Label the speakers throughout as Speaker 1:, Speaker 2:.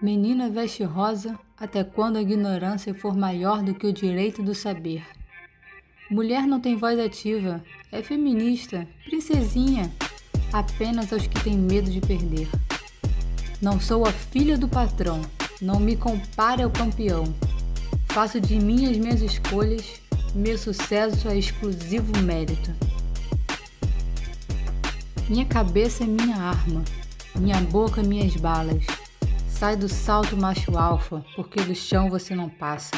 Speaker 1: Menina veste rosa até quando a ignorância for maior do que o direito do saber. Mulher não tem voz ativa, é feminista, princesinha, apenas aos que têm medo de perder. Não sou a filha do patrão, não me compare ao campeão. Faço de mim as minhas escolhas, meu sucesso é exclusivo mérito. Minha cabeça é minha arma, minha boca minhas balas. Sai do salto macho alfa, porque do chão você não passa.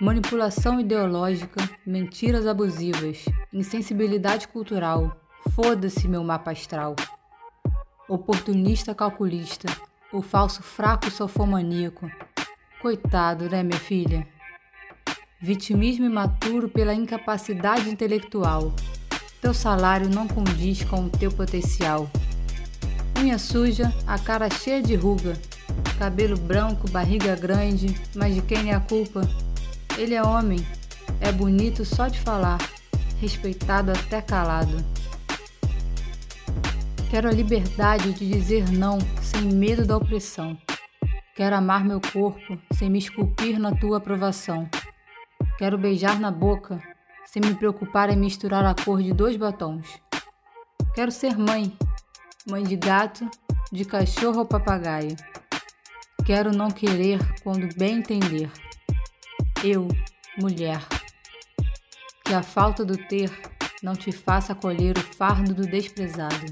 Speaker 1: Manipulação ideológica, mentiras abusivas, insensibilidade cultural. Foda-se meu mapa astral. Oportunista calculista, o falso fraco sofomaníaco. Coitado, né, minha filha? Vitimismo imaturo pela incapacidade intelectual. Teu salário não condiz com o teu potencial. Unha suja, a cara cheia de ruga, cabelo branco, barriga grande, mas de quem é a culpa? Ele é homem, é bonito só de falar, respeitado até calado. Quero a liberdade de dizer não sem medo da opressão. Quero amar meu corpo sem me esculpir na tua aprovação. Quero beijar na boca sem me preocupar em misturar a cor de dois batons. Quero ser mãe mãe de gato, de cachorro ou papagaio. Quero não querer quando bem entender. Eu, mulher. Que a falta do ter não te faça colher o fardo do desprezado.